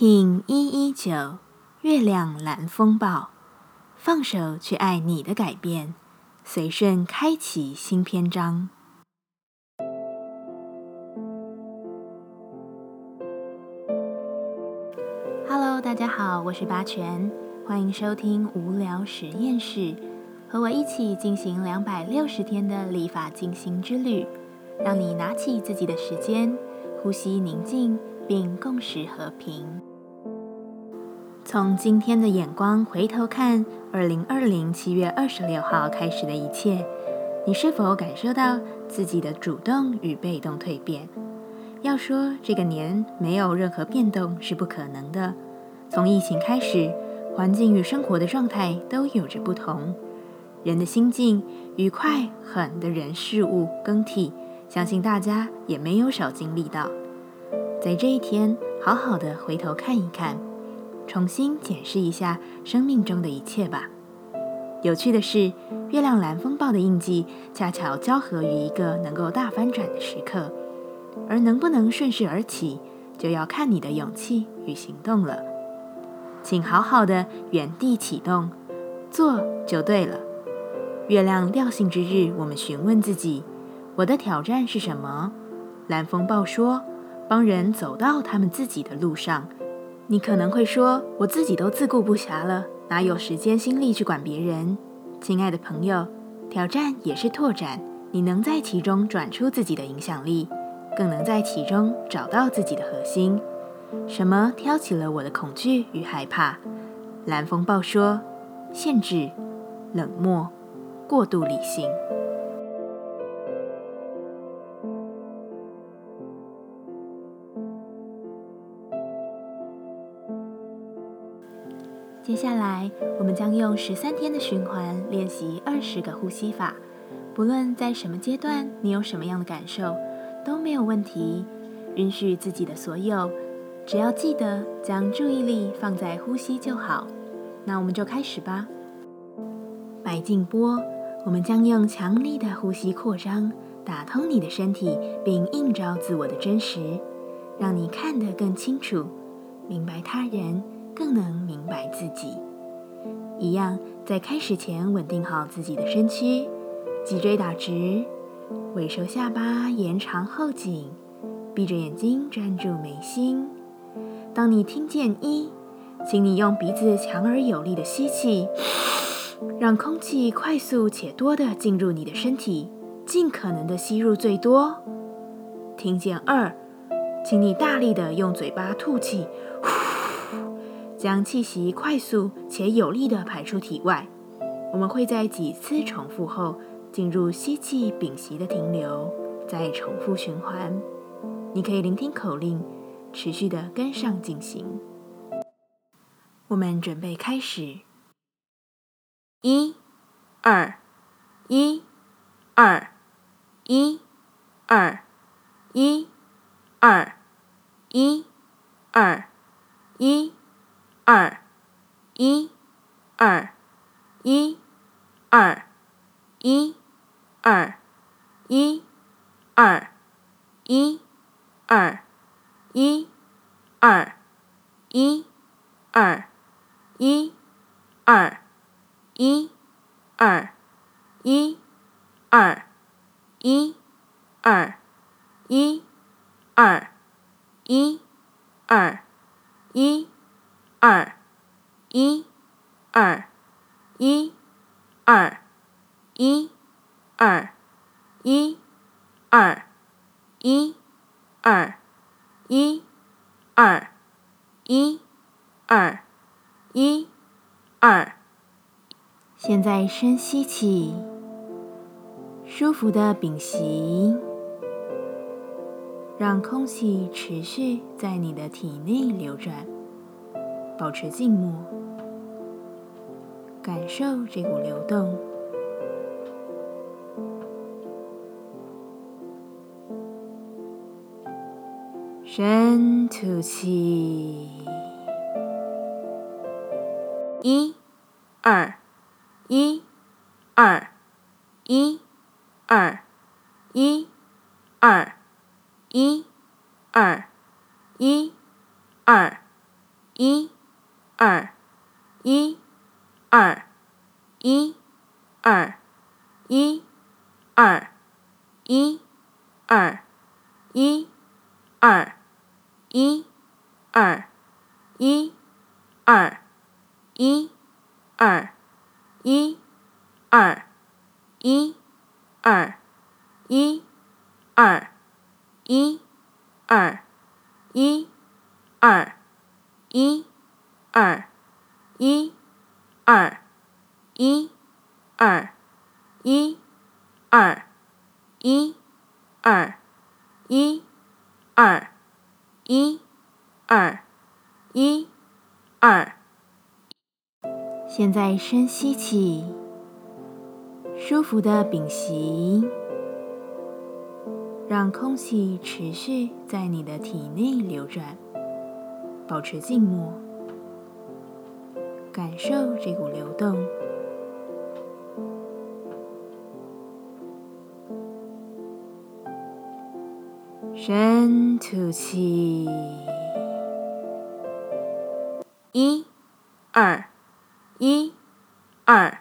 King 一一九月亮蓝风暴，放手去爱你的改变，随顺开启新篇章。Hello，大家好，我是八全，欢迎收听无聊实验室，和我一起进行两百六十天的立法进行之旅，让你拿起自己的时间，呼吸宁静。并共识和平。从今天的眼光回头看，二零二零七月二十六号开始的一切，你是否感受到自己的主动与被动蜕变？要说这个年没有任何变动是不可能的。从疫情开始，环境与生活的状态都有着不同，人的心境愉快、狠的人事物更替，相信大家也没有少经历到。在这一天，好好的回头看一看，重新检视一下生命中的一切吧。有趣的是，月亮蓝风暴的印记恰巧交合于一个能够大翻转的时刻，而能不能顺势而起，就要看你的勇气与行动了。请好好的原地启动，做就对了。月亮调性之日，我们询问自己：我的挑战是什么？蓝风暴说。帮人走到他们自己的路上，你可能会说：“我自己都自顾不暇了，哪有时间心力去管别人？”亲爱的朋友，挑战也是拓展，你能在其中转出自己的影响力，更能在其中找到自己的核心。什么挑起了我的恐惧与害怕？蓝风暴说：“限制、冷漠、过度理性。”我们将用十三天的循环练习二十个呼吸法。不论在什么阶段，你有什么样的感受，都没有问题。允许自己的所有，只要记得将注意力放在呼吸就好。那我们就开始吧。白静波，我们将用强力的呼吸扩张，打通你的身体，并映照自我的真实，让你看得更清楚，明白他人。更能明白自己。一样，在开始前稳定好自己的身躯，脊椎打直，尾收下巴，延长后颈，闭着眼睛专注眉心。当你听见一，请你用鼻子强而有力的吸气，让空气快速且多的进入你的身体，尽可能的吸入最多。听见二，请你大力的用嘴巴吐气。将气息快速且有力地排出体外。我们会在几次重复后进入吸气屏息的停留，再重复循环。你可以聆听口令，持续地跟上进行。我们准备开始。一、二、一、二、一、二、一、二、一、二、一。二，一，二，一，二，一，二，一，二，一，二，一，二，一，二，一，二，一，二，一，二，一，二，一，二，一，二，一。二，一，二，一，二，一，二，一，二，一，二，一，二，一，二，一，二。现在深吸气，舒服的屏息，让空气持续在你的体内流转。保持静默，感受这股流动。深吐气，一、二、一、二、一、二、一、二、一、二、一、二。一、二、一、二、一、二、一、二、一、二、一、二、一、二、一、二、一、二、一、二、一、二、一、二、一、二、一、二、一、二、一、二、一、二、一、二、一、二、一、二、一、二、一、二。现在深吸气，舒服的屏息，让空气持续在你的体内流转，保持静默，感受这股流动。深吐气，一、二。一、二、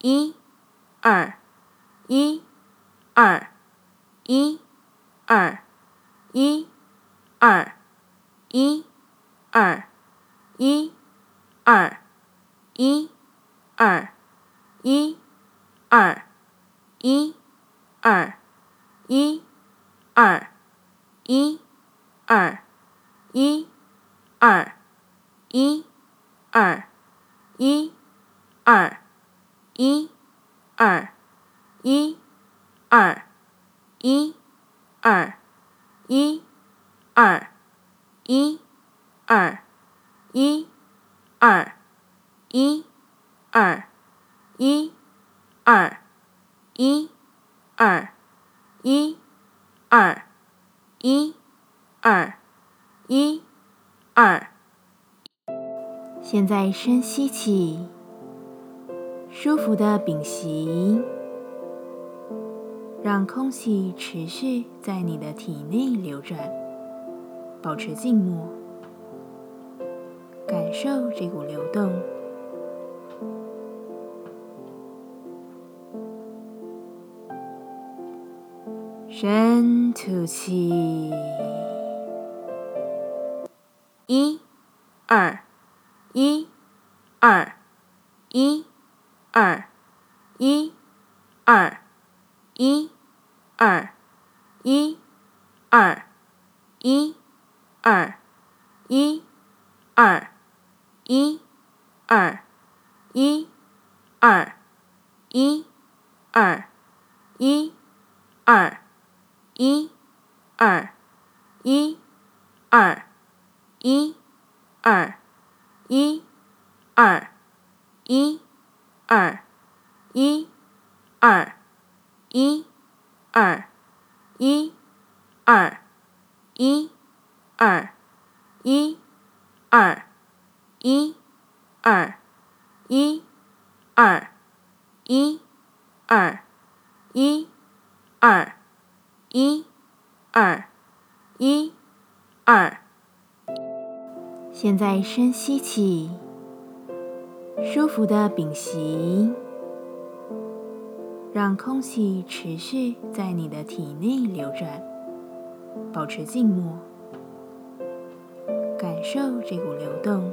一、二、一、二、一、二、一、二、一、二、一、二、一、二、一、二、一、二、一、二、一、二、一、二、一、二。一、二、一、二、一、二、一、二、一、二、一、二、一、二、一、二、一、二、一、二、一、二、一、二、一、二。现在深吸气，舒服的屏息，让空气持续在你的体内流转，保持静默，感受这股流动。深吐气，一、二。一、二、一、二、一、二、一、二、一、二、一、二、一、二、一、二、一、二、一、二、一、二、一、二、一、二、一、二。一、二、一、二、一、二、一、二、一、二、一、二、一、二、一、二、一、二、一、二、一、二、一、二、一、二。现在深吸气，舒服的屏息，让空气持续在你的体内流转，保持静默，感受这股流动。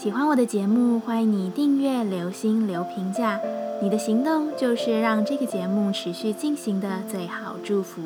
喜欢我的节目，欢迎你订阅、留心、留评价。你的行动就是让这个节目持续进行的最好祝福。